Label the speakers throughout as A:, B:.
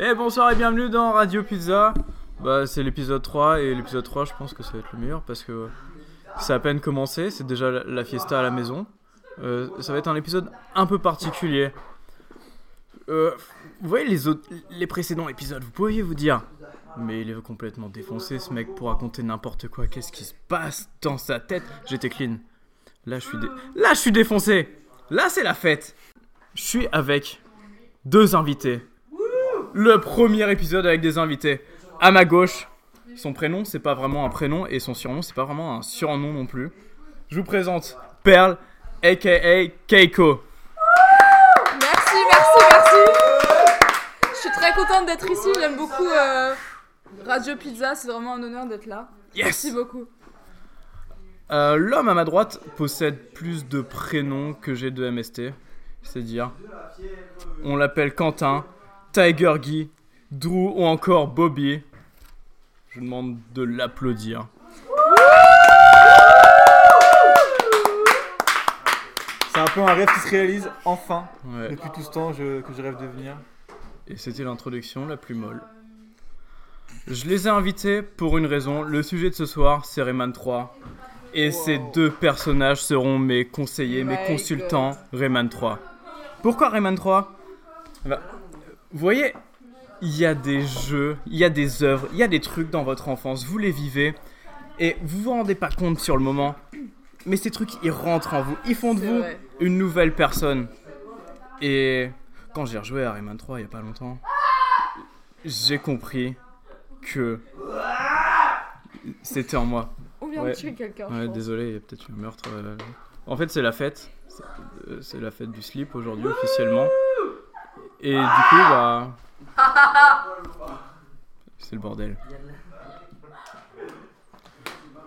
A: Et bonsoir et bienvenue dans Radio Pizza. Bah, c'est l'épisode 3 et l'épisode 3, je pense que ça va être le meilleur parce que c'est à peine commencé, c'est déjà la- fiesta à la maison. Euh, ça va être un épisode un peu particulier. Euh, vous voyez les autres, les précédents épisodes, vous pourriez vous dire, mais il est complètement défoncé ce mec pour raconter n'importe quoi. Qu'est-ce qui se passe dans sa tête J'étais clean. Là, je suis, là, je suis défoncé. Là, c'est la fête. Je suis avec deux invités. Le premier épisode avec des invités. À ma gauche, son prénom, c'est pas vraiment un prénom et son surnom, c'est pas vraiment un surnom non plus. Je vous présente Perle, aka Keiko.
B: Merci, merci, merci. Je suis très contente d'être ici. J'aime beaucoup euh, Radio Pizza. C'est vraiment un honneur d'être là.
A: Yes
B: Merci beaucoup.
A: Euh, L'homme à ma droite possède plus de prénoms que j'ai de MST. C'est dire. On l'appelle Quentin, Tiger Guy, Drew ou encore Bobby. Je demande de l'applaudir.
C: C'est un peu un rêve qui se réalise enfin.
A: Ouais.
C: Depuis tout ce temps je- que je rêve de venir.
A: Et c'était l'introduction la plus molle. Je les ai invités pour une raison. Le sujet de ce soir, c'est Rayman 3. Et ces deux personnages seront mes conseillers, mes consultants Rayman 3. Pourquoi Rayman 3 Bah, Vous voyez, il y a des jeux, il y a des œuvres, il y a des trucs dans votre enfance, vous les vivez, et vous vous rendez pas compte sur le moment. Mais ces trucs, ils rentrent en vous, ils font de vous
B: vrai.
A: une nouvelle personne. Et quand j'ai rejoué à Rayman 3 il y a pas longtemps, j'ai compris que c'était en moi.
B: On vient
A: Ouais.
B: de tuer quelqu'un.
A: Ouais, désolé, il y a peut-être eu un meurtre. euh. En fait, c'est la fête. C'est euh, c'est la fête du slip aujourd'hui officiellement. Et du coup, bah. C'est le bordel.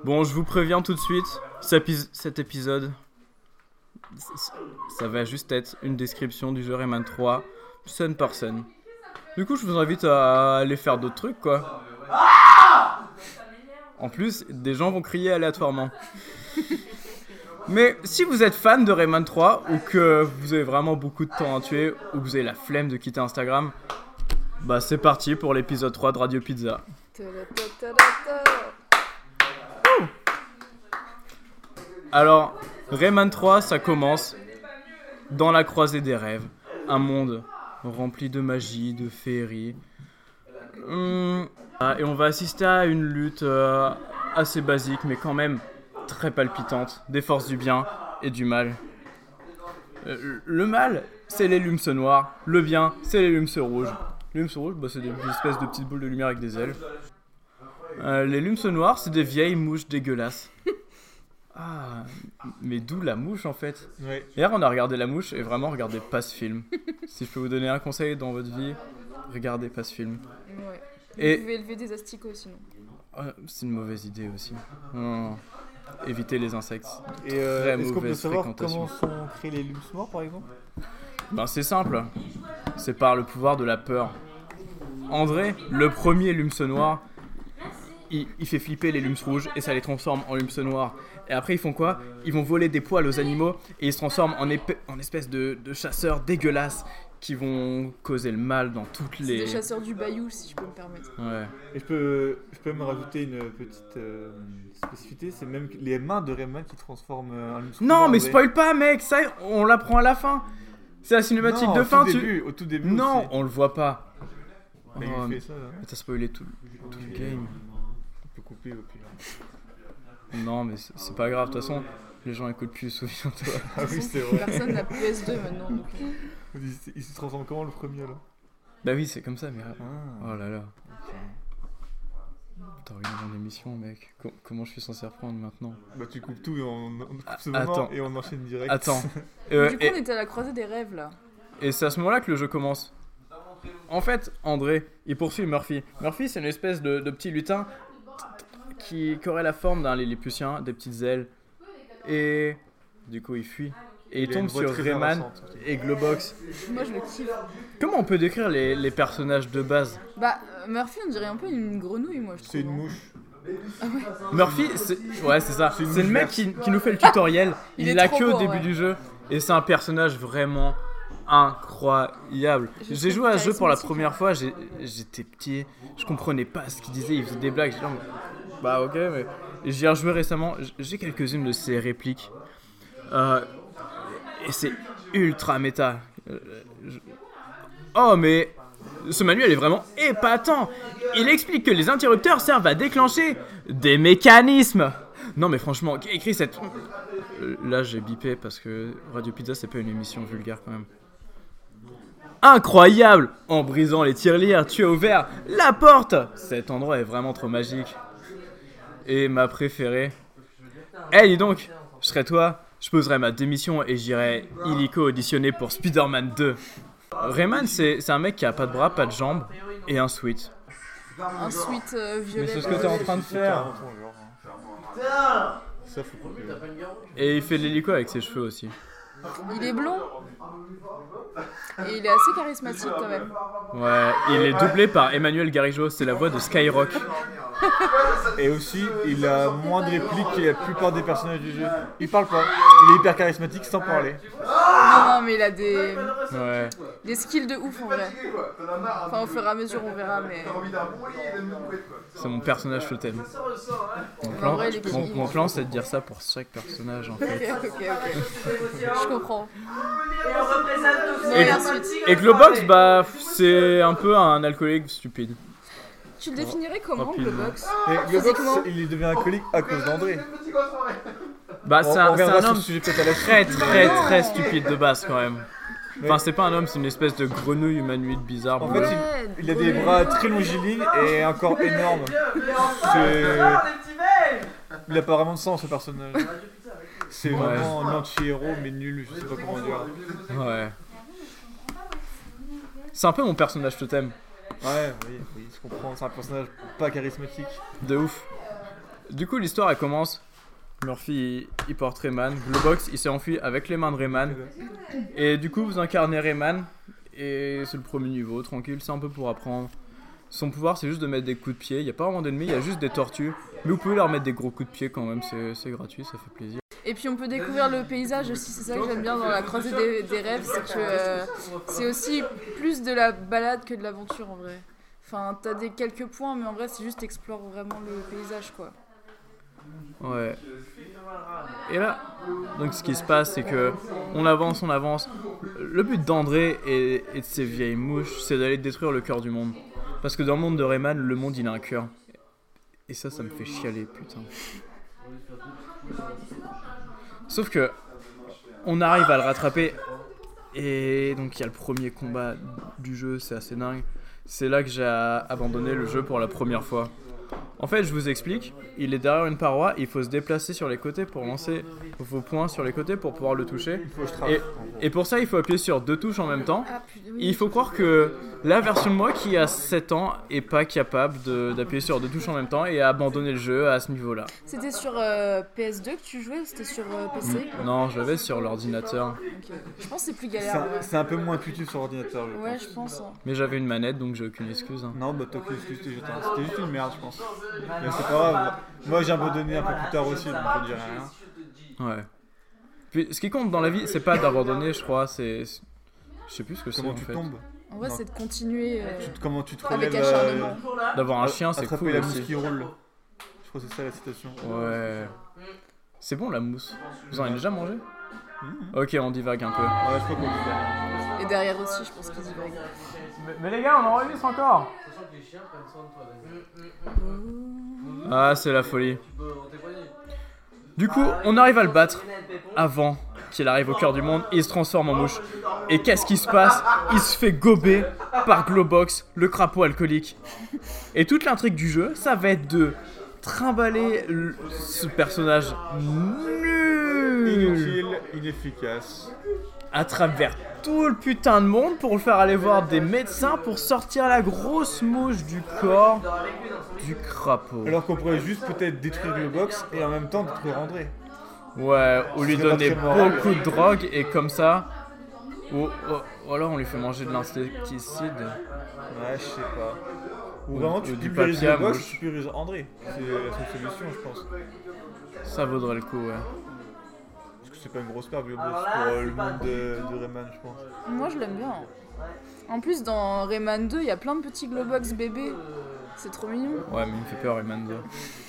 A: Bon, je vous préviens tout de suite, cet épi- cet épisode, ça va juste être une description du jeu Rayman 3, scène par scène. Du coup, je vous invite à aller faire d'autres trucs, quoi. En plus, des gens vont crier aléatoirement. Mais si vous êtes fan de Rayman 3 ou que vous avez vraiment beaucoup de temps à tuer ou que vous avez la flemme de quitter Instagram, bah c'est parti pour l'épisode 3 de Radio Pizza. Alors, Rayman 3, ça commence dans la croisée des rêves, un monde rempli de magie, de féerie. Hum, ah, et on va assister à une lutte euh, assez basique, mais quand même très palpitante, des forces du bien et du mal. Euh, le mal, c'est les lumses noirs, le bien, c'est les lumses rouges. Les lumses rouges, bah, c'est des espèces de petites boules de lumière avec des ailes. Euh, les lumses noirs, c'est des vieilles mouches dégueulasses. Ah, mais d'où la mouche en fait. Hier, on a regardé la mouche et vraiment regardez pas ce film. si je peux vous donner un conseil dans votre vie, regardez pas ce film.
B: Ouais.
A: Et-
B: Vous pouvez élever des asticots sinon.
A: Ah, c'est une mauvaise idée aussi. Non, non, non. Évitez les insectes.
C: Et euh, est-ce qu'on peut
A: mauvaise
C: savoir
A: fréquentation.
C: comment sont créés les lumps morts par exemple?
A: Ben c'est simple. C'est par le pouvoir de la peur. André, le premier lumse noir, il, il fait flipper les lumses rouges et ça les transforme en lumses noirs. Et après ils font quoi? Ils vont voler des poils aux animaux et ils se transforment en, en espèce de, de chasseurs dégueulasses qui vont causer le mal dans toutes
B: C'est
A: les...
B: des chasseurs du bayou si je peux me permettre.
A: Ouais.
C: Et je peux, je peux me rajouter une petite euh, spécificité, c'est même les mains de Rayman qui transforment euh, un
A: Non mais spoil pas mec, ça on l'apprend à la fin. C'est la cinématique
C: Non,
A: de
C: au
A: fin,
C: tout
A: tu...
C: début, au tout début
A: Non,
C: aussi.
A: on le voit pas.
C: Mais
A: Oh,
C: il fait ça, hein.
A: mais t'as spoilé tout, tout le game.
C: On peut couper au pire.
A: Non, mais c'est c'est pas grave, de toute façon, les gens écoutent plus, souviens-toi.
C: Ah oui, c'est vrai.
B: Personne n'a PS2 maintenant. Donc...
C: Il, se transforme comment le premier là?
A: Bah oui, c'est comme ça, mais.
C: Ah.
A: Oh là là. T'as regardé mon émission, mec. Co- comment je suis censé reprendre maintenant?
C: Bah tu coupes tout et on, on coupe
A: Ah,
C: ce moment
A: attends.
C: et on enchaîne direct.
A: Attends. Euh,
B: du coup, on était à la croisée des rêves là.
A: et c'est à ce moment-là que le jeu commence. En fait, André, il poursuit Murphy. Murphy, c'est une espèce de, de petit lutin qui, qui aurait la forme d'un lilliputien, des petites ailes. Et du coup, il fuit. Et il, tombe sur Rayman et Globox.
B: Moi je le kiffe.
A: Comment on peut décrire les, les personnages de base?
B: Bah, euh, Murphy, on dirait un peu une grenouille, moi je trouve.
C: C'est une
B: hein.
C: mouche.
A: Murphy, c'est ouais, c'est ça.
C: C'est
A: le mec qui, qui nous fait le tutoriel.
B: Il
A: l'a que au début
B: ouais.
A: du jeu. Et c'est un personnage vraiment incroyable. J'ai joué à ce jeu pour la première fois, j'ai- j'étais petit, je comprenais pas ce qu'il disait, il faisait des blagues. mais- Bah ok, mais j'y ai rejoué récemment, j'ai quelques-unes de ses répliques. Euh, c'est ultra méta. Euh, Oh mais ce manuel est vraiment épatant. Il explique que les interrupteurs servent à déclencher des mécanismes. Non mais franchement, qui écrit cette... Euh, Là j'ai bipé parce que Radio Pizza c'est pas une émission vulgaire quand même. Incroyable En brisant les tirelires, tu as ouvert la porte Cet endroit est vraiment trop magique. Et ma préférée... Eh dis donc, je serais toi, je poserais ma démission et j'irais illico auditionner pour Spider-Man 2. Rayman c'est c'est un mec qui a pas de bras, pas de jambes et un sweat.
B: Un sweat euh,
A: Mais
B: violet.
A: c'est ce que t'es en train de faire. Et il fait de l'hélico avec ses cheveux aussi.
B: Il est blond. Et il est assez charismatique quand même.
A: Ouais, il est doublé par Emmanuel Garijo, c'est la voix de Skyrock.
C: Et aussi, il a moins de répliques que la plupart des personnages du jeu. Il parle pas. Il est hyper charismatique sans parler.
B: Non, non, mais il a des,
A: Ouais.
B: des skills de ouf en vrai. Enfin, au fur et à mesure, on verra, mais.
A: C'est mon personnage totem. Mon
B: En
A: plan, mon, mon plan, c'est de dire ça pour chaque personnage en fait.
B: Ok, ok, ok. Je comprends.
A: Et,
B: et
A: Globox, bah, c'est un peu un alcoolique stupide.
B: Tu le définirais comment,
A: Rapidement.
B: Globox
C: Et Globox,
B: Physiquement.
C: il devient alcoolique à cause d'André.
A: Bah,
C: On-
A: c'est
C: on
A: un, c'est
C: reviendra
A: un
C: sur
A: homme
C: ce sujet peut-être à la
A: très,
C: suite.
A: très, très stupide de base quand même. Enfin, c'est pas un homme, c'est une espèce de grenouille humanoïde bizarre.
C: En
A: bleue.
C: fait, Il a des bras très longilignes et un corps énorme. C'est- Il a pas vraiment de sens ce personnage. C'est
A: Ouais.
C: vraiment un anti-héros mais nul, je sais pas comment dire.
A: Ouais. C'est un peu mon personnage totem.
C: Ouais, oui, oui, je comprends. C'est un personnage pas charismatique.
A: De ouf. Du coup, l'histoire elle commence. Murphy il, porte Rayman. Globox il s'est enfui avec les mains de Rayman. Et du coup, vous incarnez Rayman. Et c'est le premier niveau, tranquille, c'est un peu pour apprendre. Son pouvoir, c'est juste de mettre des coups de pied. Il n'y a pas vraiment d'ennemis, il y a juste des tortues. Mais vous pouvez leur mettre des gros coups de pied quand même, c'est gratuit, ça fait plaisir.
B: Et puis on peut découvrir le paysage aussi, c'est ça que j'aime bien dans la croisée des, des rêves, c'est que euh, c'est aussi plus de la balade que de l'aventure en vrai. Enfin, t'as des quelques points, mais en vrai, c'est juste explore vraiment le paysage quoi.
A: Ouais. Et là, donc ce qui se passe, c'est que on avance, on avance. Le but d'André et, et de ces vieilles mouches, c'est d'aller détruire le cœur du monde. Parce que dans le monde de Rayman, le monde il a un cœur. Et ça, ça me fait chialer, putain. Sauf que on arrive à le rattraper. Et donc il y a le premier combat du jeu, c'est assez dingue. C'est là que j'ai abandonné le jeu pour la première fois. En fait, je vous explique, il est derrière une paroi, il faut se déplacer sur les côtés pour lancer vos points sur les côtés pour pouvoir le toucher. Et pour ça, il faut appuyer sur deux touches en même temps.
B: Ah
A: Il faut croire que la version de moi qui a 7 ans est pas capable de- d'appuyer sur deux touches en même temps et a abandonné le jeu à ce niveau-là.
B: C'était sur euh, PS2 que tu jouais ou c'était sur euh, PC
A: Non, je l'avais sur l'ordinateur.
B: Je pense que c'est plus galère.
C: c'est un peu moins intuitif sur ordinateur. je
B: Ouais,
C: pense.
B: je pense. hein.
A: mais j'avais une manette donc j'ai aucune excuse. hein.
C: Non, bah t'as aucune excuse, c'était juste une merde, je pense. Mais c'est pas grave. Moi j'ai abandonné un peu plus tard aussi, donc je dirais rien.
A: Ouais. Puis ce qui compte dans la vie, c'est pas d'abandonner, je crois, c'est. Je sais plus ce que c'est
C: Comment
A: en
C: tu
A: fait.
C: tombes
B: En vrai, c'est de continuer. euh,
C: Comment tu te relèves
B: acharnement.
A: D'avoir un chien, c'est cool
C: la mousse qui roule. Je crois que c'est ça la citation.
A: Ouais. C'est bon la mousse. Vous en avez déjà mangé?
C: Mhm.
A: Ok, on divague un peu.
C: Ouais, je crois qu'on dit ça.
B: Et derrière aussi, je pense qu'ils y vaguent.
A: Mais, les gars, on enregistre encore Ah, c'est la folie. Du coup, on arrive à le battre avant qu'il arrive au cœur du monde. Il se transforme en mouche. Et qu'est-ce qui se passe? Il se fait gober par Globox, le crapaud alcoolique. Et toute l'intrigue du jeu, ça va être de trimballer le- ce personnage nul
C: Inutile, inefficace.
A: à travers tout le putain de monde pour le faire aller voir des médecins pour sortir la grosse mouche du corps du crapaud.
C: Alors qu'on pourrait juste peut-être détruire le box et en même temps détruire André.
A: Ouais, ou lui donner beaucoup de drogue et comme ça. Ou, ou- alors on lui fait manger de l'insecticide.
C: Ouais, je sais pas. Ou
A: Ou-
C: vraiment tu pulvérises le box, tu pulvérises André. C'est la seule solution, je pense.
A: Ça vaudrait le coup, ouais.
C: C'est pas une grosse perte, Globox, pour euh, le monde de, de Rayman, je pense.
B: Moi, je l'aime bien. En plus, dans Rayman 2, il y a plein de petits Globox bébés. C'est trop mignon.
A: Ouais, mais il me fait peur, Rayman 2.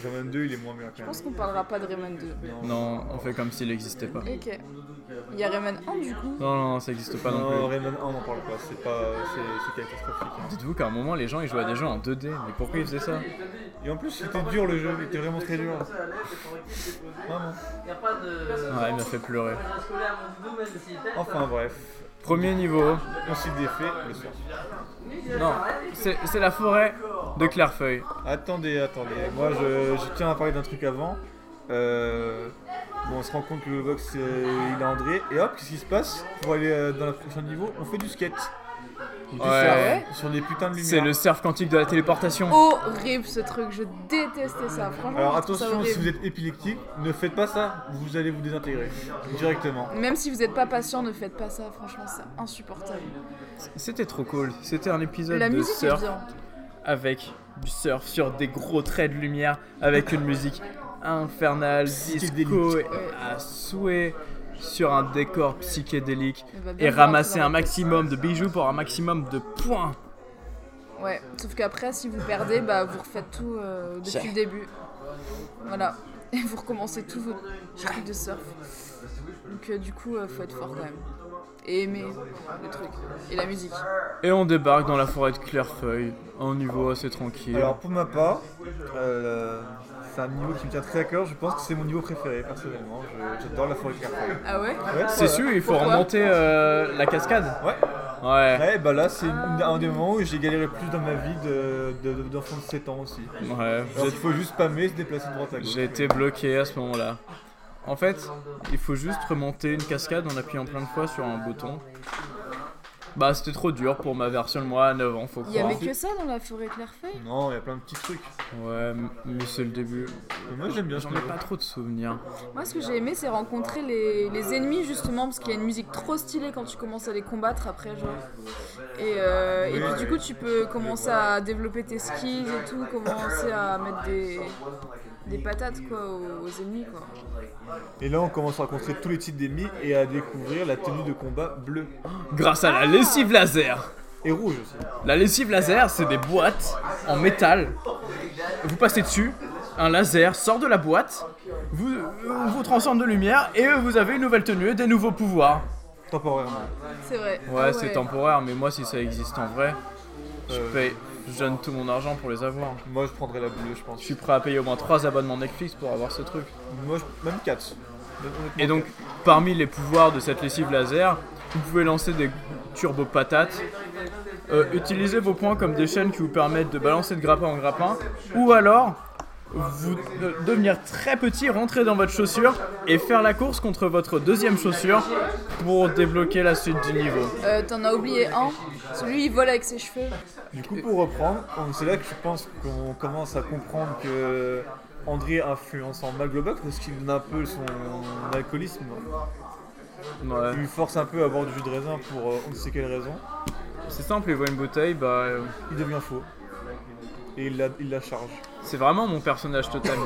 C: Rayman 2, il est moins bien quand
B: Je
C: même.
B: pense qu'on parlera pas de Rayman 2.
A: Non, on fait comme s'il n'existait pas.
B: Ok. Il y a Rayman 1 du coup.
A: Non, non, ça n'existe pas non
C: Non,
A: plus.
C: Rayman 1, on n'en parle pas, c'est pas. C'est c'est catastrophique. hein.
A: Dites-vous qu'à un moment, les gens ils jouaient à des jeux en 2D. Mais pourquoi ils faisaient ça
C: Et en plus, il était dur le jeu, il était vraiment très dur. Vraiment.
A: Ouais, il m'a fait pleurer.
C: Enfin bref,
A: Premier niveau.
C: on s'y défait le soir.
A: Non, c'est la forêt de Clairefeuille.
C: Attendez, attendez, moi je, je tiens à parler d'un truc avant. Euh, bon, on se rend compte que le box euh, il a André, et hop, qu'est-ce qui se passe? Pour aller euh, dans le prochain niveau, on fait du skate. Du
A: Ouais.
C: surf sur des putains de lumières.
A: C'est le surf quantique de la téléportation.
B: Horrible ce truc, je détestais ça. Franchement,
C: Alors attention, si vous êtes épileptique, ne faites pas ça, vous allez vous désintégrer directement.
B: Même si vous n'êtes pas patient, ne faites pas ça. Franchement, c'est insupportable.
A: C'était trop cool. C'était un épisode
B: La
A: de
B: musique est
A: surf
B: bien.
A: avec du surf sur des gros traits de lumière, avec une musique infernale, disco et à souhait, sur un décor psychédélique et ramasser un maximum de bijoux pour un maximum de points.
B: Ouais, sauf qu'après, si vous perdez, bah vous refaites tout euh, depuis le début. Voilà. Et vous recommencez tout votre truc de surf. Donc euh, du coup, euh, faut être fort quand même. Et aimer le truc. Et la musique.
A: Et on débarque dans la forêt de Clairefeuille, un niveau assez tranquille.
C: Alors pour ma part, euh, c'est un niveau qui me tient très à cœur, je pense que c'est mon niveau préféré personnellement, Je- j'adore la forêt de Carrefour.
B: Ah ouais
C: Ouais,
A: c'est sûr, il faut
B: Pourquoi
A: remonter euh, la cascade.
C: Ouais.
A: Ouais.
C: Ouais, bah là c'est une- un des moments où j'ai galéré plus dans ma vie de- de- d'enfant de, 7 ans aussi.
A: Ouais.
C: Alors il faut juste spammer, se déplacer de droite à gauche.
A: J'ai été bloqué à ce moment-là. En fait, il faut juste remonter une cascade en appuyant plein de fois sur un bouton. Bah, c'était trop dur pour ma version de moi à 9 ans, faut
B: Il y
A: croire.
B: avait que ça dans la forêt Clairefeuille
C: Non, il y a plein de petits trucs.
A: Ouais, mais c'est le début.
C: Mais moi j'aime bien ce
A: J'en ai
C: niveau.
A: pas trop de souvenirs.
B: Moi, ce que j'ai aimé, c'est rencontrer les, les ennemis, justement, parce qu'il y a une musique trop stylée quand tu commences à les combattre après, genre. Et, euh, et puis, du coup, tu peux commencer à développer tes skills et tout, commencer à mettre des, des patates, quoi, aux, aux ennemis, quoi.
C: Et là on commence à rencontrer tous les types d'ennemis et à découvrir la tenue de combat bleue
A: Grâce à la lessive laser.
C: et rouge aussi.
A: La lessive laser, c'est des boîtes en métal. Vous passez dessus, un laser sort de la boîte, vous, vous transforme de lumière et vous avez une nouvelle tenue et des nouveaux pouvoirs.
C: Temporairement.
B: C'est vrai.
A: Ouais,
B: Ah
A: c'est temporaire, mais moi, si ça existe en vrai, je
C: Euh,
A: paye, je donne tout mon argent pour les avoir.
C: Moi je prendrais la bleue je pense.
A: Je suis prêt à payer au moins 3 abonnements Netflix pour avoir ce truc.
C: Moi je... même 4.
A: Et donc, parmi les pouvoirs de cette lessive laser, vous pouvez lancer des turbo patates, euh, utiliser vos points comme des chaînes qui vous permettent de balancer de grappin en grappin, ou alors vous de- devenir très petit, rentrer dans votre chaussure et faire la course contre votre deuxième chaussure pour débloquer la suite du niveau.
B: Euh, T'en as oublié un. Celui, il vole avec ses cheveux.
C: Du coup, pour reprendre, on- c'est là que je pense qu'on commence à comprendre que André influence en mal Globox parce qu'il donne un peu son alcoolisme.
A: Ouais.
C: Il lui force un peu à boire du jus de raisin pour euh, on ne sait quelle raison.
A: C'est simple, il voit une bouteille, bah euh,
C: Il devient faux. Et il la, la charge.
A: c'est vraiment mon personnage total.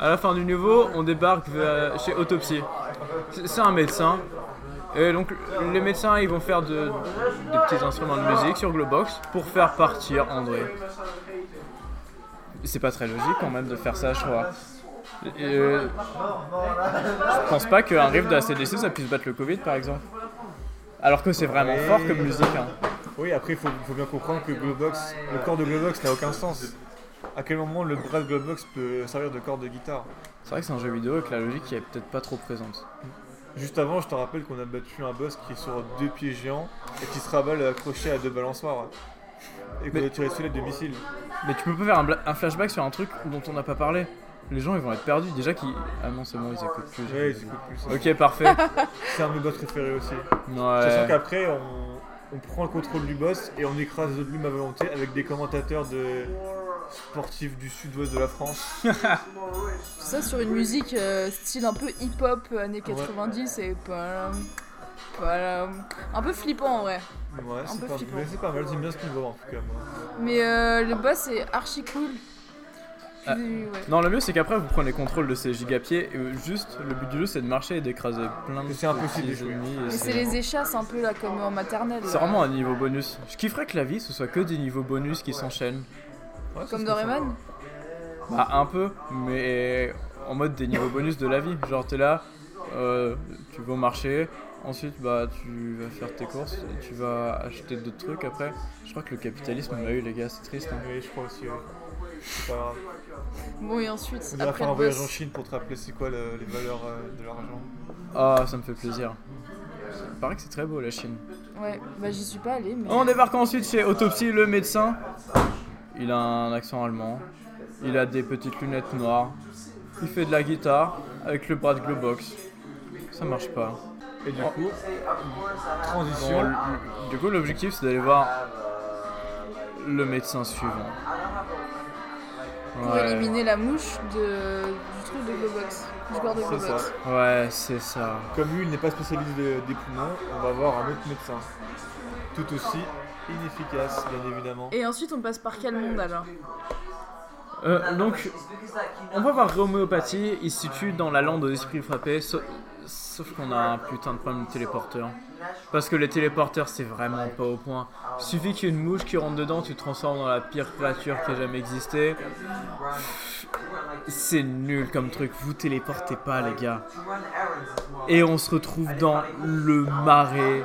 A: À la fin du niveau, on débarque chez Autopsie. C'est un médecin. Et donc les médecins ils vont faire de, des petits instruments de musique sur Globox pour faire partir André. C'est pas très logique quand même de faire ça je crois. Euh, je pense pas qu'un riff de ACDC ça puisse battre le Covid par exemple. Alors que c'est vraiment fort comme musique. hein.
C: Oui, après, il faut, faut bien comprendre que Globox, le corps de Globox n'a aucun sens. À quel moment le bras de Globox peut servir de corps de guitare
A: C'est vrai que c'est un jeu vidéo et que la logique est peut-être pas trop présente.
C: Juste avant, je te rappelle qu'on a battu un boss qui est sur deux pieds géants et qui se raballe accroché à deux balançoires. Et qu'on a tiré dessus de missiles.
A: Mais tu peux pas faire un, flashback sur un truc dont on n'a pas parlé. Les gens ils vont être perdus. Déjà qui. Ah non, c'est bon, ils écoutent plus.
C: Ouais, ils écoutent plus.
A: Ok, parfait.
C: C'est un de mes boss préférés aussi.
A: Ouais.
C: Sachant qu'après, on, on prend le contrôle du boss et on écrase les autres lumes à volonté avec des commentateurs de sportifs du sud-ouest de la France.
B: Tout ça sur une musique euh, style un peu hip-hop euh, années 90 et palam, palam. un peu flippant en vrai.
C: Ouais, c'est pas, pas mal, j'aime bien ce niveau en tout cas. Moi.
B: Mais euh, le boss est archi cool.
A: Ah.
B: ouais.
A: Non, le mieux c'est qu'après vous prenez contrôle de ces gigapieds et euh, juste le but du jeu c'est de marcher et d'écraser plein de
C: c'est impossible
B: Mais
A: c'est-
B: c'est les échasses un peu là comme en maternelle.
A: C'est vraiment un niveau bonus. Je kifferais que la vie ce soit que des niveaux bonus qui s'enchaînent.
C: Ouais,
B: Comme Doraemon
A: Bah un peu, mais en mode des niveaux bonus de la vie. Genre t'es là, euh, tu vas au marché, ensuite bah tu vas faire tes courses, et tu vas acheter d'autres trucs après. Je crois que le capitalisme on l'a eu les gars, c'est triste. hein.
C: Oui, je crois aussi. ouais. C'est pas grave.
B: Bon, et ensuite,
C: On
B: après
C: faire un voyage
B: boss.
C: en Chine pour te rappeler c'est quoi le- les valeurs euh, de l'argent.
A: Ah ça me fait plaisir. Il paraît que c'est très beau la Chine.
B: Ouais, bah j'y suis pas allée, mais.
A: On débarque ensuite chez Autopsy, le médecin. Il a un accent allemand. Il a des petites lunettes noires. Il fait de la guitare avec le bras de Globox. Ça marche pas.
C: Et du
A: Oh.
C: coup, transition.
A: du coup, l'objectif c'est d'aller voir le médecin suivant.
B: Pour
A: Ouais,
B: éliminer la mouche de... du truc de Globox. Du corps de
C: C'est
B: Globox.
C: ça.
A: ouais c'est ça.
C: Comme lui, il n'est pas spécialiste de- des poumons, on va voir un autre médecin. Tout aussi inefficace, bien évidemment.
B: Et ensuite, on passe par quel monde alors
A: Euh, donc, on va voir Homéopathie. Il se situe dans la lande aux esprits frappés. Sauf, qu'on a un putain de problème de téléporteur. Parce que les téléporteurs, c'est vraiment pas au point. Suffit qu'il y ait une mouche qui rentre dedans, tu te transformes dans la pire créature qui a jamais existé. C'est nul comme truc. Vous téléportez pas, les gars. Et on se retrouve dans le marais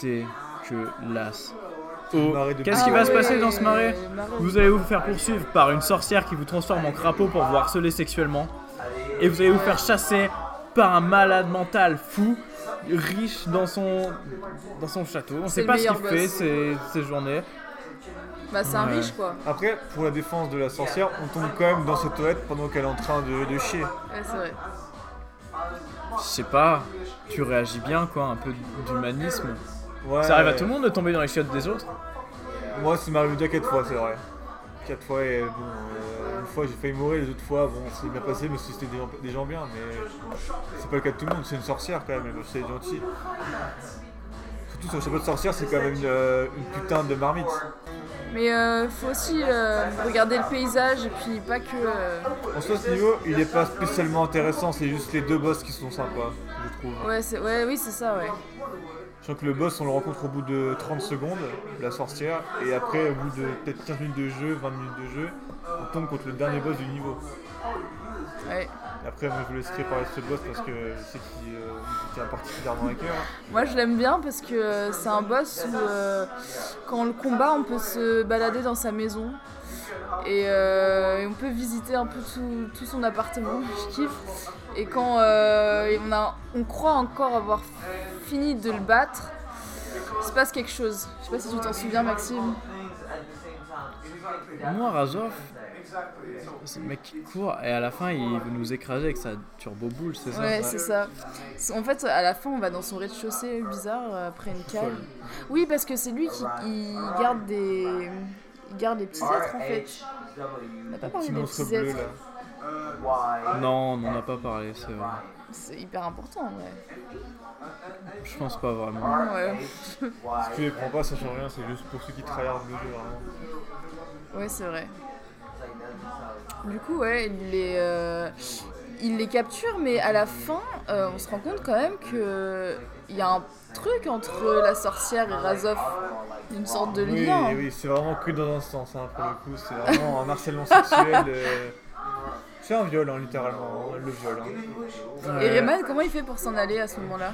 A: dégueulasse. Oh, Qu'est-ce qui va se passer dans ce marais? vous allez vous faire poursuivre par une sorcière qui vous transforme en crapaud pour vous harceler sexuellement. Et vous allez vous faire chasser par un malade mental fou, riche dans son, dans son château. On sait pas ce qu'il fait ces, ces journées.
B: Bah, c'est un
A: Ouais.
B: riche quoi.
C: Après, pour la défense de la sorcière, on tombe quand même dans cette toilette pendant qu'elle est en train de, de chier.
B: Ouais, c'est vrai.
A: Je sais pas, tu réagis bien quoi, un peu d'humanisme.
C: Ouais,
A: Ça arrive à tout le monde de tomber dans les chiottes des autres
C: Moi, ça m'est arrivé déjà 4 fois, c'est vrai. 4 fois, et bon, euh, une fois j'ai failli mourir, les autres fois, bon, c'est bien passé, mais c'était des, gens- des gens bien, mais c'est pas le cas de tout le monde, c'est une sorcière quand même, elle c'est gentil. Surtout sur le chapeau de sorcière, c'est quand même une, euh, une putain de marmite.
B: Mais euh, faut aussi euh, regarder le paysage et puis pas que. euh,
C: En soi, ce niveau, il est pas spécialement intéressant, c'est juste les deux boss qui sont sympas, je trouve.
B: Ouais, c'est... ouais, oui, c'est ça, ouais.
C: Je sens que le boss, on le rencontre au bout de 30 secondes, la sorcière, et après, au bout de peut-être 15 minutes de jeu, 20 minutes de jeu, on tombe contre le dernier boss du niveau.
B: ouais.
C: Et Après, moi, je vous laisserai parler de ce boss parce que je sais qu'il euh, tient particulièrement à cœur.
B: Moi, je l'aime bien parce que euh, c'est un boss où, euh, quand on le combat, on peut se balader dans sa maison. Et, euh, et on peut visiter un peu tout, tout son appartement, je kiffe. Et quand euh, on, a, on croit encore avoir fini de le battre, il se passe quelque chose. Je sais pas si tu t'en souviens, Maxime.
A: Moi, Razov, c'est le mec qui court et à la fin il veut nous écraser avec sa turbo boule, c'est ça?
B: Ouais, c'est ça. En fait, à la fin, on va dans son rez-de-chaussée bizarre euh, après une.
A: Folle.
B: Oui, parce que c'est lui qui il garde des. Il garde les petits êtres en fait. On n'a pas parlé des petits êtres.
C: là.
A: Non, on n'en a pas parlé, c'est vrai.
B: C'est hyper important, ouais.
A: Je pense pas vraiment.
B: Ouais,
C: Si tu les prends pas, ça change rien, c'est juste pour ceux qui tryhardent le jeu vraiment.
B: ouais c'est vrai. Du coup, ouais, il les, euh, il les capture, mais à la fin, euh, on se rend compte quand même que il y a un truc entre la sorcière et Razov. Une sorte de
C: Oui,
B: lien.
C: oui, c'est vraiment que dans un sens hein, pour le coup, c'est vraiment un harcèlement sexuel. euh, C'est un viol, hein, littéralement, le viol. hein.
B: Et Rayman, comment il fait pour s'en aller à ce moment-là?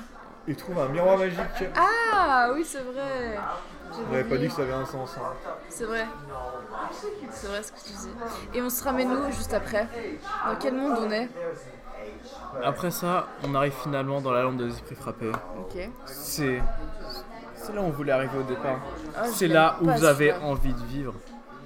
C: Il trouve un miroir magique.
B: Ah oui, c'est vrai.
C: On
B: J'avais
C: n'avait pas dit que ça avait un sens. hein.
B: C'est vrai. C'est vrai ce que tu dis. Et on se ramène où juste après? Dans quel monde on est?
A: Après ça, on arrive finalement dans la lande des esprits frappés.
B: Ok.
A: C'est. C'est là où on voulait arriver au départ.
B: Ah,
A: c'est là où vous avez envie de vivre.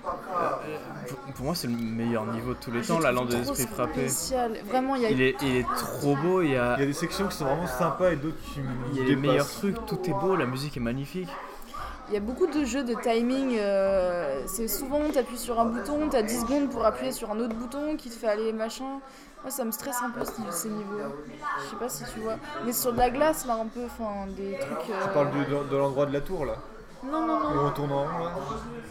A: Euh, pour, pour moi, c'est le meilleur niveau de tous les
B: Je
A: temps, la lande des esprits frappés.
B: spécial. Vraiment, il y a
A: Il est, il est trop beau, il y a,
C: Il y a des sections qui sont vraiment sympas et d'autres qui
A: il y a les meilleurs trucs, tout est beau, la musique est magnifique.
B: Il y a beaucoup de jeux de timing. euh, c'est souvent, tu appuies sur un bouton, tu as 10 secondes pour appuyer sur un autre bouton qui te fait aller machin. Moi, ça me stresse un peu ce- ces niveaux. Je sais pas si tu vois. Mais sur de la glace, là, un peu, enfin, des trucs. euh,
C: Tu parles de, de- de l'endroit de la tour là
B: Non, non, non.
C: on tourne en rond là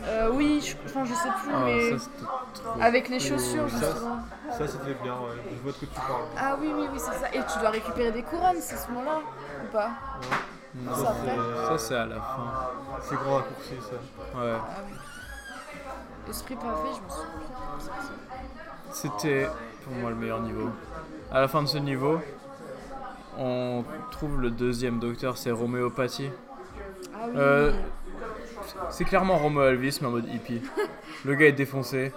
B: Euh, oui, je, enfin, je sais plus,
A: Ah,
B: mais
A: ça c'était trop.
B: avec les chaussures,
C: Ça,
B: justement.
C: Ça c'était bien, ouais. je vois de quoi tu parles.
B: Ah oui, oui, oui, c'est ça. Et tu dois récupérer des couronnes, c'est ce moment-là Ou pas?
A: Non,
B: Ça,
A: c'est à la fin.
C: C'est grand raccourci ça.
A: Ouais.
B: Ah oui. Esprit pas fait, je me souviens.
A: C'était pour moi le meilleur niveau. À la fin de ce niveau, on trouve le deuxième docteur, c'est Roméopathie.
B: Ah oui.
A: Euh, C'est clairement Romo Elvis, mais en mode hippie. Le gars est défoncé.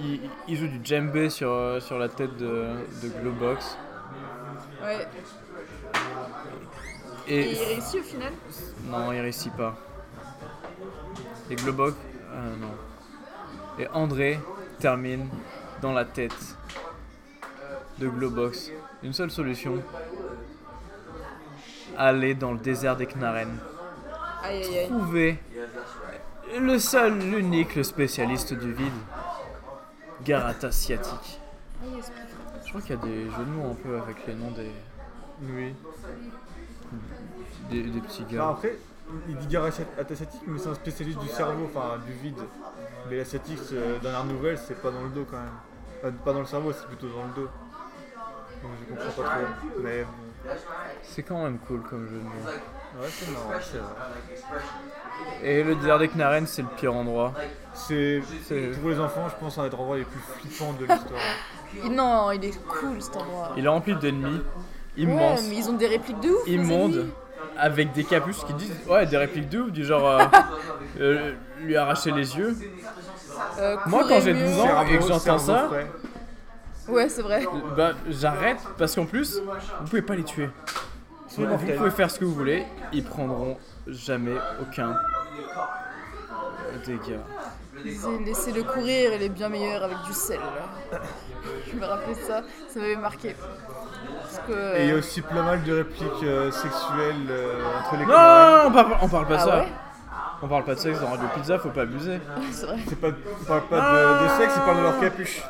A: Il, il joue du djembé sur, euh, sur la tête de, de Globox.
B: Ouais. Et
A: Et
B: il réussit au final
A: non, il réussit pas. Et Globox. Ah non. Et André termine dans la tête de Globox. Une seule solution aller dans le désert des Knarren.
B: Aïe aïe aïe.
A: Trouver le seul, l'unique, le spécialiste du vide. Garata sciatique. Je crois qu'il y a des jeux de mots un peu avec les noms des,
C: Oui.
A: Des, des petits
C: Bah,
A: gars.
C: après, il dit gare asiatique, mais c'est un spécialiste du cerveau, enfin du vide. Mais l'asiatique, c'est- dernière nouvelle, c'est pas dans le dos quand même. Enfin, pas dans le cerveau, c'est plutôt dans le dos. Donc je comprends pas trop. Mais bon.
A: C'est quand même cool comme jeu de mots.
C: Ouais, c'est marrant, c'est vrai.
A: Et le désert des Knarren, c'est le pire endroit.
C: C'est pour les enfants, je pense, un des endroits les plus flippants de l'histoire.
B: Non, il est cool cet endroit.
A: Il est rempli d'ennemis
B: Ouais,
A: immenses,
B: mais ils ont des répliques de ouf. ennemis.
A: avec des capuches qui disent ouais des répliques de ouf, du genre euh, euh, lui arracher les yeux.
B: Euh,
A: Moi, quand j'ai
B: mieux.
A: 12 ans, et que j'entends ça.
B: Ouais, c'est vrai.
A: Bah j'arrête parce qu'en plus vous pouvez pas les tuer. Vous pouvez faire ce que vous voulez, ils prendront jamais aucun dégât.
B: Laissez- Laissez-le courir, il est bien meilleur avec du sel. Je me rappelais ça, ça m'avait marqué. Parce que.
C: Et il y a aussi plein mal de répliques euh, sexuelles euh, entre les
A: Non,
C: camarades.
A: on parle, on parle pas de
B: Ah
A: ça.
B: ouais
A: On parle pas de sexe dans Radio Pizza, faut pas abuser.
B: C'est vrai.
C: C'est pas, ils parlent pas de, de sexe, ils parlent de leur capuche.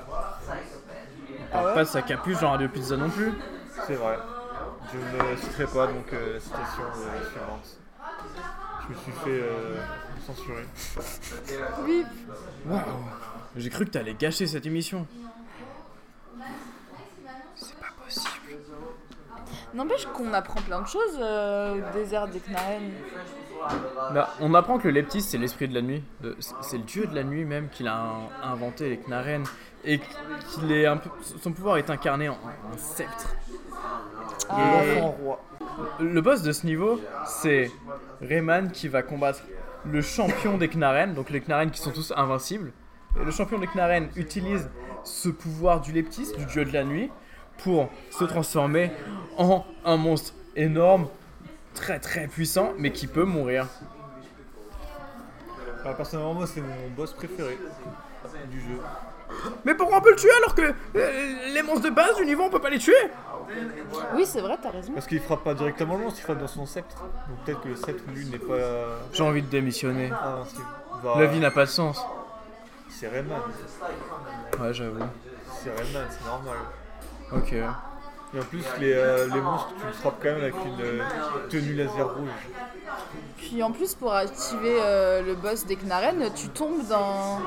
A: On parle
B: ouais
A: pas de sa capuche dans Radio Pizza non plus.
C: C'est vrai. Je ne citerai pas donc euh, la citation euh, suivante. Je me suis fait euh, censurer.
B: Oui.
A: Waouh J'ai cru que t'allais gâcher cette émission. C'est pas possible.
B: N'empêche qu'on apprend plein de choses euh, au désert des Knarren.
A: Bah, on apprend que le Leptis c'est l'esprit de la nuit. C'est- le dieu de la nuit même qu'il a in- inventé les Knarren. Et qu'il est un peu. Son pouvoir est incarné en un sceptre.
B: Ah,
A: Et-
C: L'enfant roi.
A: Le boss de ce niveau, c'est Rayman qui va combattre le champion des Knarren, donc les Knarren qui sont tous invincibles. Et le champion des Knarren utilise ce pouvoir du Leptis, du dieu de la nuit, pour se transformer en un monstre énorme, très très puissant, mais qui peut mourir.
C: Alors, personnellement, moi, c'est mon boss préféré du jeu.
A: Mais pourquoi on peut le tuer alors que euh, les monstres de base du niveau on peut pas les tuer?
B: Oui, c'est vrai, t'as raison.
C: Parce qu'il frappe pas directement le monstre, il frappe dans son sceptre. Donc peut-être que le sceptre, lui, n'est pas
A: J'ai envie de démissionner.
C: Va-
A: La vie n'a pas de sens.
C: C'est Rayman.
A: Ouais, j'avoue.
C: C'est Rayman, c'est normal.
A: Ok.
C: Et en plus, les, euh, les monstres, tu le frappes quand même avec une euh, tenue laser rouge.
B: Puis en plus, pour activer euh, le boss des Knarren, tu tombes dans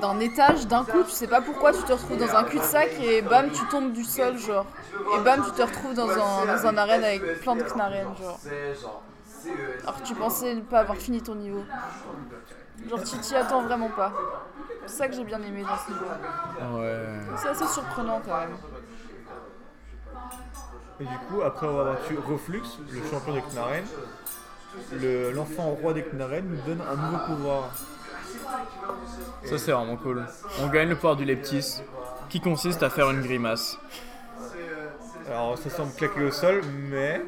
B: d'un étage d'un coup, tu sais pas pourquoi, tu te retrouves dans un cul-de-sac et bam, tu tombes du sol, genre. Et bam, tu te retrouves dans un, dans un arène avec plein de Knarren, genre. Alors que tu pensais ne pas avoir fini ton niveau. Genre, tu t'y attends vraiment pas. C'est ça que j'ai bien aimé dans ce niveau.
A: Ouais.
B: C'est assez surprenant quand même.
C: Et du coup, après avoir battu Reflux, le champion des Knarren, le- l'enfant roi des Knarren nous donne un nouveau pouvoir.
A: Ça c'est vraiment cool. On gagne le pouvoir du Leptis, qui consiste à faire une grimace.
C: Alors ça semble claquer au sol, mais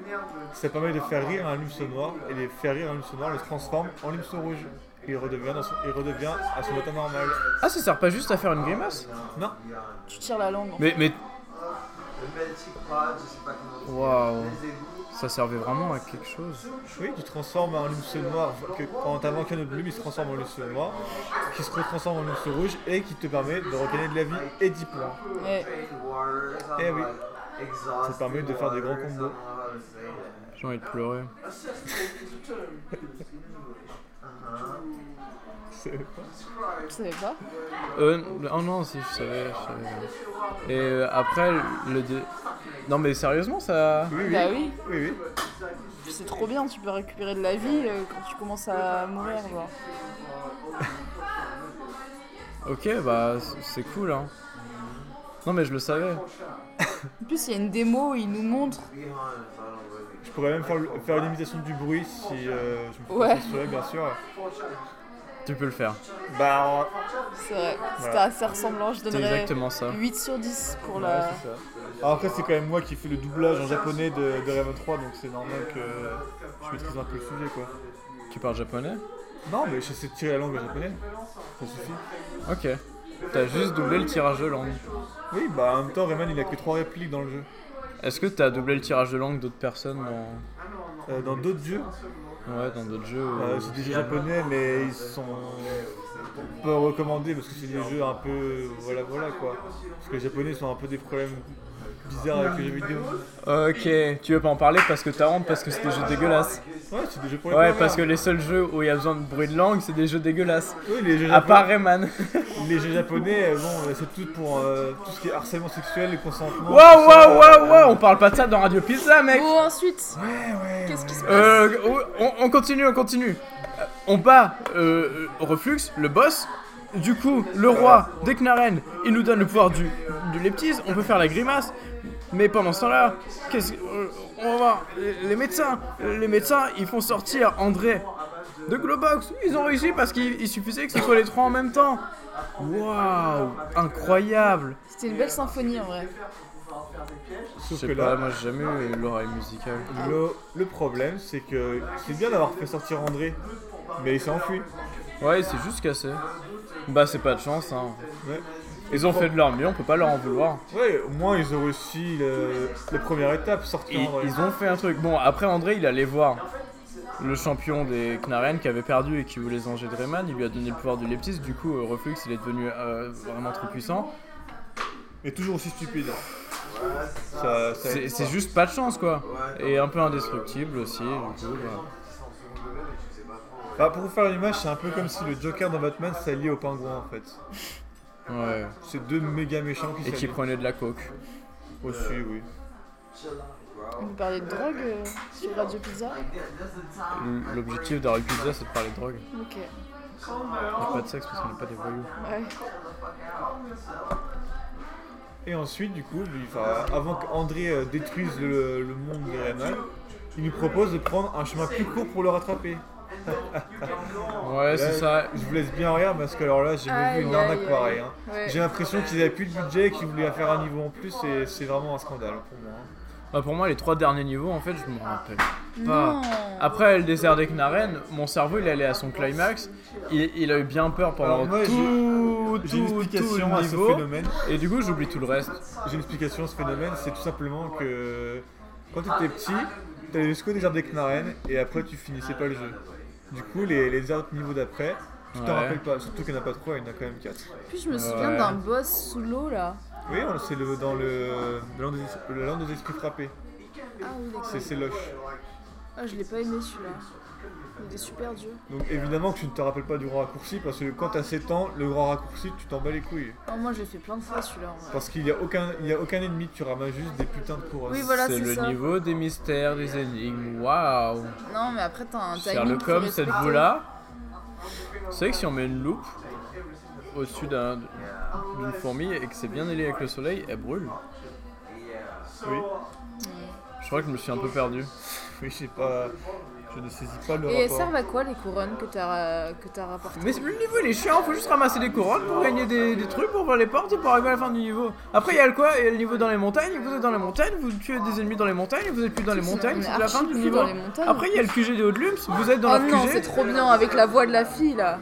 C: ça permet de faire rire un luxe noir, et les faire rire un luxe noir le transforme en luxe rouge. Et il redevient, dans son- il redevient à son état normal.
A: Ah, ça sert pas juste à faire une grimace?
C: Non,
B: Tu tires la langue. en
A: Mais, mais. Waouh. Ça servait vraiment à quelque chose.
C: oui, tu transformes un luxe noir, que, quand t'as vaincu un autre plume, il se transforme en luxe noir, qui se transforme en luxe rouge, et qui te permet de regagner de la vie et 10 points.
B: Ouais.
C: Eh oui, ça te permet de faire des grands combos.
A: J'ai envie de pleurer.
B: Tu savais pas
A: Euh, oh non, si, je savais. je savais. Et euh, après, le. dé- Non, mais sérieusement, ça.
C: Oui, oui.
B: Bah oui,
C: Oui, oui.
B: Puis c'est trop bien, tu peux récupérer de la vie euh, quand tu commences à mourir. Genre.
A: Ok, bah, c- c'est cool, hein. Non, mais je le savais.
B: En plus, il y a une démo, il nous montre.
C: Je pourrais même faire, faire une imitation du bruit si euh, je me
B: Ouais.
C: fais censurer, bien sûr.
A: Tu peux le faire.
C: Bah,
B: C'est vrai, c'était
C: Voilà.
B: assez ressemblant. Je
A: C'est
B: donnerais
A: exactement ça.
B: 8 sur 10 pour
C: ouais,
B: la.
C: c'est ça. Alors après, c'est quand même moi qui fais le doublage en japonais de, de Raven 3, donc c'est normal que je maîtrise un peu le sujet, quoi.
A: Tu parles japonais?
C: Non, mais j'essaie de tirer la langue en japonais. Ça suffit.
A: Ok. T'as juste doublé le tirage de langue.
C: Oui, bah en même temps, Rayman il a que 3 répliques dans le jeu.
A: Est-ce que t'as doublé le tirage de langue d'autres personnes dans...
C: Euh, dans d'autres jeux,
A: Ouais, dans d'autres jeux
C: euh,
A: euh,
C: c'est des jeux japonais, mais ils sont pas recommandés parce que c'est des jeux un peu. Voilà, voilà quoi. Parce que les japonais sont un peu des problèmes bizarres avec les jeux vidéo.
A: Ok, tu veux pas en parler parce que t'as honte parce que c'est des jeux dégueulasses.
C: Ouais, c'est des jeux pour les
A: Ouais, parce que les seuls jeux où il y a besoin de bruit de langue, c'est des jeux dégueulasses.
C: Oui, les jeux
A: À part
C: japonais,
A: Rayman.
C: les jeux japonais euh, bon, euh, c'est tout pour euh, tout ce qui est harcèlement sexuel et consentement.
A: Waouh, waouh,
C: euh,
A: waouh, waouh, on parle pas de ça dans Radio Pizza, mec.
B: Bon, ensuite,
C: Ouais, ouais.
B: qu'est-ce qui se passe
A: Euh, on, on continue, on continue. Euh, On bat euh, Reflux, le boss. Du coup, le roi d'Eknaren, il nous donne le pouvoir du, du leptise. On peut faire la grimace. Mais pendant ce temps-là, qu'est-ce que- euh, on va voir les, les médecins. Les médecins, ils font sortir André de Globox. Ils ont réussi parce qu'il il suffisait que ce soit les trois en même temps. Waouh, incroyable.
B: C'était une belle symphonie en vrai.
A: Je
C: Sauf que
A: pas,
C: là,
A: moi j'ai jamais eu l'oreille musicale.
C: le, le problème, c'est que c'est bien d'avoir fait sortir André, mais il s'est enfui.
A: Ouais, c'est juste cassé. Bah, c'est pas de chance, hein.
C: Ouais.
A: Ils ont fait de leur mieux, on peut pas leur en vouloir.
C: Ouais, au moins ils ont réussi le, la première étape, sortir
A: Ils, ont fait un truc. Bon, après André, il allait voir le champion des Knaren qui avait perdu et qui voulait venger de Rayman. Il lui a donné le pouvoir du Leptis. Du coup, euh, Reflux, il est devenu euh, vraiment trop puissant.
C: Et toujours aussi stupide. Ça, ça
A: C'est c'est juste pas de chance, quoi. Et un peu indestructible aussi. Du coup, bah.
C: Bah, pour vous faire l'image, c'est un peu comme si le Joker dans Batman s'alliait au pingouin en fait.
A: Ouais.
C: C'est deux méga méchants qui
A: Et qui prenait de la coke.
C: Aussi, oui.
B: On parlait de drogue euh, sur Radio Pizza.
A: L'objectif d'Harry Pizza, c'est de parler de drogue.
B: Ok.
A: Et pas de sexe parce qu'on n'est pas des voyous.
B: Ouais.
C: Et ensuite, du coup, lui, avant qu'André euh, détruise le, le monde de Rayman, il nous propose de prendre un chemin plus court pour le rattraper.
A: Ouais, c'est ça.
C: Je vous laisse bien rire parce que alors là, j'ai jamais vu une arnaque pareille. hein.
B: Ouais.
C: J'ai l'impression qu'ils avaient plus de budget et qu'ils voulaient faire un niveau en plus et c'est vraiment un scandale pour moi. hein.
A: Bah, pour moi, les trois derniers niveaux, en fait, je me rappelle.
B: Non.
A: Après le désert des Knaren, mon cerveau il allait à son climax. Il, il a eu bien peur pendant
C: Alors, moi, j'ai-
A: tout,
C: J'ai une
A: tout, tout
C: explication à ce
A: niveau.
C: phénomène.
A: Et du coup, j'oublie tout le reste.
C: J'ai une explication à ce phénomène, c'est tout simplement que quand tu étais petit, tu allais jusqu'au désert des Knaren et après tu finissais pas le jeu. Du coup, les, les autres niveaux d'après, tu t'en
A: Ouais.
C: rappelles pas, surtout qu'il n'y en a pas trois, il y en a quand même quatre.
B: Puis je me souviens
A: Ouais.
B: d'un boss sous l'eau là.
C: Oui, on- c'est le, dans le, le land des, es- le land des esprits frappés,
B: Ah oui, d'accord.
C: c'est c'est Loche.
B: Ah, je l'ai pas aimé celui-là. Il super dur.
C: Donc évidemment que tu ne te rappelles pas du grand raccourci parce que quand t'as 7 ans, le grand raccourci, tu t'en bats les couilles.
B: Oh, moi, je l'ai fait plein de fois celui-là. en vrai.
C: Parce qu'il n'y a, aucun- il y a aucun ennemi, tu ramasses juste des putains de couronnes.
B: Oui, voilà,
A: c'est
B: c'est
A: le
B: ça.
A: niveau des mystères, des énigmes. Waouh!
B: Non, mais après, t'as un timing.
A: Faire le
B: qu'il faut
A: com, cette
B: respecter.
A: vous-là. Vous savez que si on met une loupe au-dessus d'un- d'une fourmi et que c'est bien ailé avec le soleil, elle brûle.
C: Oui,
A: Je crois que je me suis un peu perdu.
C: oui, je sais pas, je ne saisis pas le
B: Et elles
C: rapport.
B: servent à quoi les couronnes que t'as que t'as rapportées
A: Mais le niveau il est chiant, faut juste ramasser des couronnes pour gagner des, des trucs pour ouvrir les portes et pour arriver à la fin du niveau. Après il y a le quoi? Il y a le niveau dans les montagnes, vous êtes dans les montagnes, vous tuez des ennemis dans les montagnes, vous êtes plus dans les montagnes,
B: on
A: c'est
B: est
A: la fin du niveau. Après il y a le QG des Hauts-de-Lumps, vous êtes dans
B: Oh
A: leur
B: non,
A: QG.
B: c'est trop bien avec la voix de la fille là.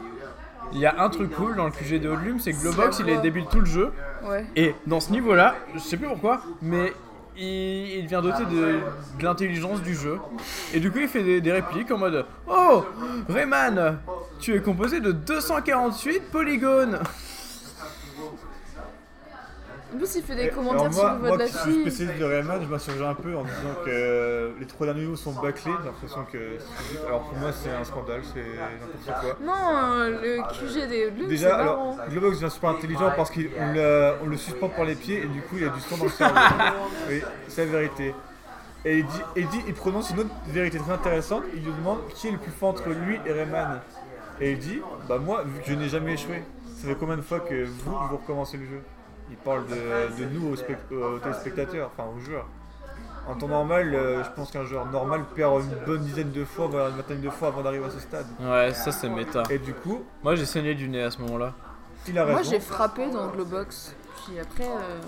A: Il y a un truc cool dans le QG des Hauts-de-Lumps, c'est que Globox il
B: la
A: est débile tout le jeu.
B: Ouais.
A: Et dans ce niveau là, je sais plus pourquoi, mais il, il vient doté de, de l'intelligence du jeu. Et du coup il fait des, des répliques en mode Oh Rayman, tu es composé de 248 polygones
B: En plus, il fait des commentaires sur
C: moi,
B: le voix
C: moi
B: de la
C: qui suis
B: fille.
C: spécialiste de Rayman, je m'insurge un peu en disant que euh, les trois derniers niveaux sont bâclés. J'ai l'impression que. Alors pour moi, c'est un scandale, c'est n'importe quoi.
B: Non, euh, le QG des c'est
C: Déjà, alors, Globox devient super intelligent parce qu'on le, on le suspend par les pieds et du coup, il a du sang dans le cerveau. oui, c'est la vérité. Et il dit, il dit, il prononce une autre vérité très intéressante. Il lui demande qui est le plus fort entre lui et Rayman. Et il dit, bah moi, vu que je n'ai jamais échoué, ça fait combien de fois que vous, vous recommencez le jeu? Parle de, de nous aux, spect- aux téléspectateurs, enfin aux joueurs. En temps normal, euh, je pense qu'un joueur normal perd une bonne dizaine de fois, voire une vingtaine de fois avant d'arriver à ce stade.
A: Ouais, ça c'est méta.
C: Et du coup,
A: Moi j'ai saigné du nez à ce moment-là.
C: il a raison.
B: Moi, j'ai frappé dans Globox. Puis après, euh,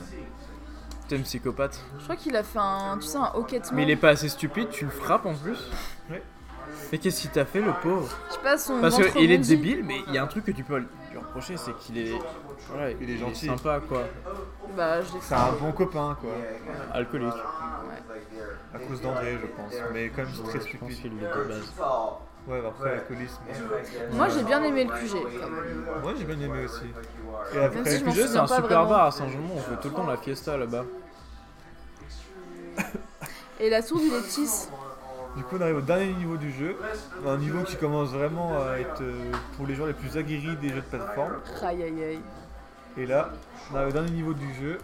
A: T'es un psychopathe.
B: je crois qu'il a fait un, tu sais, un hoquettement.
A: Mais il est pas assez stupide, tu le frappes en plus
C: Ouais.
A: Mais qu'est-ce qu'il t'a fait le pauvre
B: Je sais pas, son
A: Parce qu'il est débile, mais il y a un truc que tu peux lui reprocher, c'est qu'il est. Voilà,
C: Il est gentil.
A: Sympa quoi.
B: Bah, je l'ai
C: C'est un bon copain, quoi.
A: Alcoolique.
C: À cause d'André, je pense. Mais quand même très
A: Je pense
C: stupide.
A: qu'il l'est de base.
C: Ouais, bah, après l'alcoolisme.
B: Moi, j'ai bien aimé le QG. quand même.
C: Moi, j'ai bien aimé aussi. Et après,
B: je
A: Le jeu c'est un super
B: vraiment.
A: bar à Saint-Germain, on fait tout le temps la fiesta là-bas.
B: Et la tour du Leptis.
C: Du coup, on arrive au dernier niveau du jeu. Un niveau qui commence vraiment à être euh, pour les joueurs les plus aguerris des jeux de plateforme.
B: Aïe aïe aïe.
C: Et là, on arrive au dernier niveau du jeu,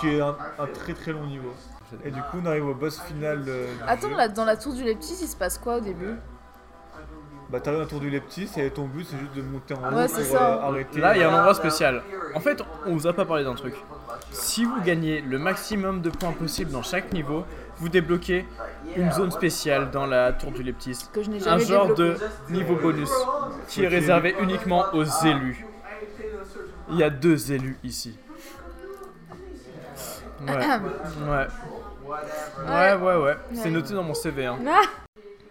C: qui est un, un très très long niveau. Et du coup, on arrive au boss final euh, du
B: Attends,
C: jeu.
B: là, dans la tour du Leptis, il se passe quoi au début?
C: Bah, t'arrives à la tour du Leptis et ton but c'est juste de monter en haut
B: Ouais,
C: pour euh, arrêter.
A: Là, il y a un endroit spécial. En fait, on vous a pas parlé d'un truc. Si vous gagnez le maximum de points possible dans chaque niveau, vous débloquez une zone spéciale dans la tour du Leptis.
B: Que je n'ai
A: Un genre de niveau bonus qui est réservé uniquement aux élus. Il y a deux élus ici. Ouais. Ouais. Ouais, ouais, ouais. C'est noté dans mon CV. Hein.
B: Ah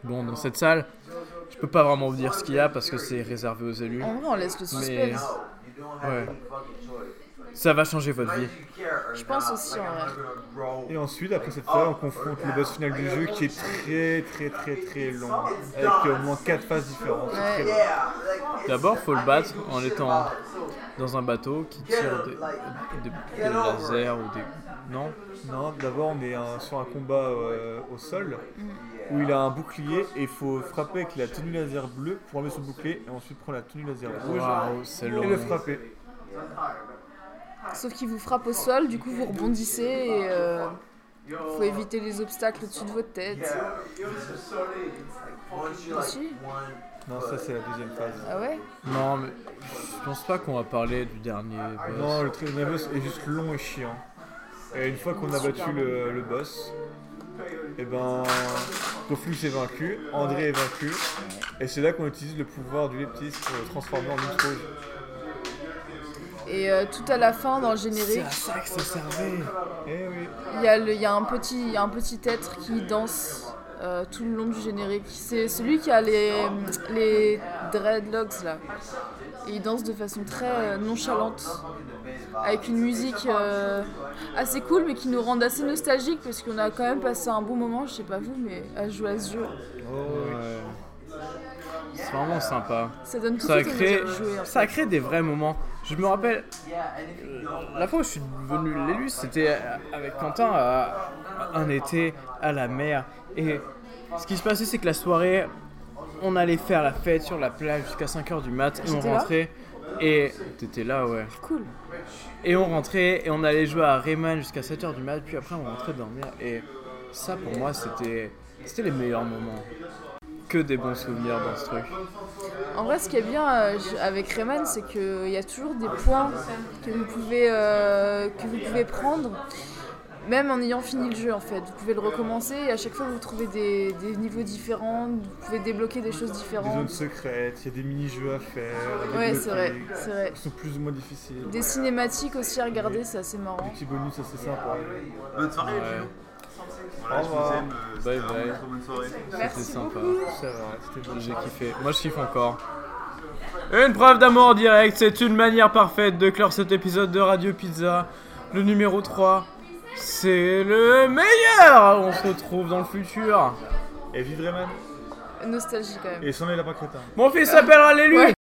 A: Bon, dans cette salle, je peux pas vraiment vous dire ce qu'il y a parce que c'est réservé aux élus.
B: En vrai, on laisse le
A: Mais.
B: suspense.
A: Ouais. Ça va changer votre vie.
B: Je pense aussi en vrai.
C: Et ensuite, après cette fois, on confronte le boss final du jeu qui est très très très très long. Avec au moins 4 phases différentes.
B: Ouais.
A: D'abord, faut le battre en étant dans un bateau qui tire des, des- des lasers ou des. Non
C: Non, d'abord on est un- sur un combat euh, au sol où il a un bouclier et il faut frapper avec la tenue laser bleue pour enlever son bouclier et ensuite prendre la tenue laser rouge et
A: long.
C: le frapper.
B: Sauf qu'il vous frappe au sol, du coup vous rebondissez et euh, faut éviter les obstacles au-dessus de votre tête. Aussi
C: Non, ça c'est la deuxième phase.
B: Ah ouais?
A: Non, mais je pense pas qu'on va parler du dernier boss.
C: Non, le très boss est juste long et chiant. Et une fois qu'on a battu le, le boss, et ben Koflux est vaincu, André est vaincu, et c'est là qu'on utilise le pouvoir du Leptis pour le transformer en une rouge.
B: Et euh, tout à la fin, dans le
A: C'est
B: générique,
A: à ça que ça servait.
C: Eh oui.
B: il y, a le- il y a un petit, il y a un petit être qui danse euh, tout le long du générique. C'est celui qui a les, les dreadlocks là. Et il danse de façon très euh, nonchalante. Avec une musique euh, assez cool, mais qui nous rend assez nostalgique parce qu'on a quand même passé un bon moment, je sais pas vous, mais à jouer à ce jeu.
C: Oh.
A: Ouais. C'est vraiment sympa.
B: Ça donne tout
A: Ça a
B: de suite
A: créé,
B: envie de jouer. en
A: ça a
B: fait.
A: créé des vrais moments. Je me rappelle, euh, la fois où je suis devenu l'élu, c'était avec Quentin à un été à la mer. Et ce qui se passait, c'est que la soirée, on allait faire la fête sur la plage jusqu'à 5h du mat et on
B: là
A: rentrait. Et t'étais là, ouais.
B: Cool.
A: Et on rentrait et on allait jouer à Rayman jusqu'à 7h du mat, puis après on rentrait dormir. Et ça, pour moi, c'était c'était les meilleurs moments. Que des bons souvenirs dans ce truc.
B: En vrai, ce qui est bien euh, avec Rayman, c'est qu'il y a toujours des points que vous pouvez, euh, que vous pouvez prendre, même en ayant fini le jeu en fait. Vous pouvez le recommencer et à chaque fois vous trouvez des, des niveaux différents, vous pouvez débloquer des choses
C: Des zones
B: différentes.
C: secrètes, il y a des mini-jeux à faire.
B: Ouais, c'est vrai, c'est vrai.
C: Qui sont plus ou moins difficiles.
B: Des cinématiques aussi à regarder, c'est assez
C: Des
B: marrant.
C: petits bonus assez sympas.
D: Bonne soirée,
A: Ouais.
D: Voilà,
C: Au
D: je vous aime.
A: Bye bye.
D: bonne soirée.
A: C'était sympa.
B: beaucoup.
C: C'est vrai, c'était bon.
A: J'ai kiffé. Moi, je kiffe encore. Une preuve d'amour en direct, c'est une manière parfaite de clore cet épisode de Radio Pizza. Le numéro 3, c'est le meilleur On se retrouve dans le futur.
C: Et vive Rayman
B: Nostalgie quand même.
C: Et sans les lapins crétins.
A: Mon fils s'appellera l'élu
B: Ouais.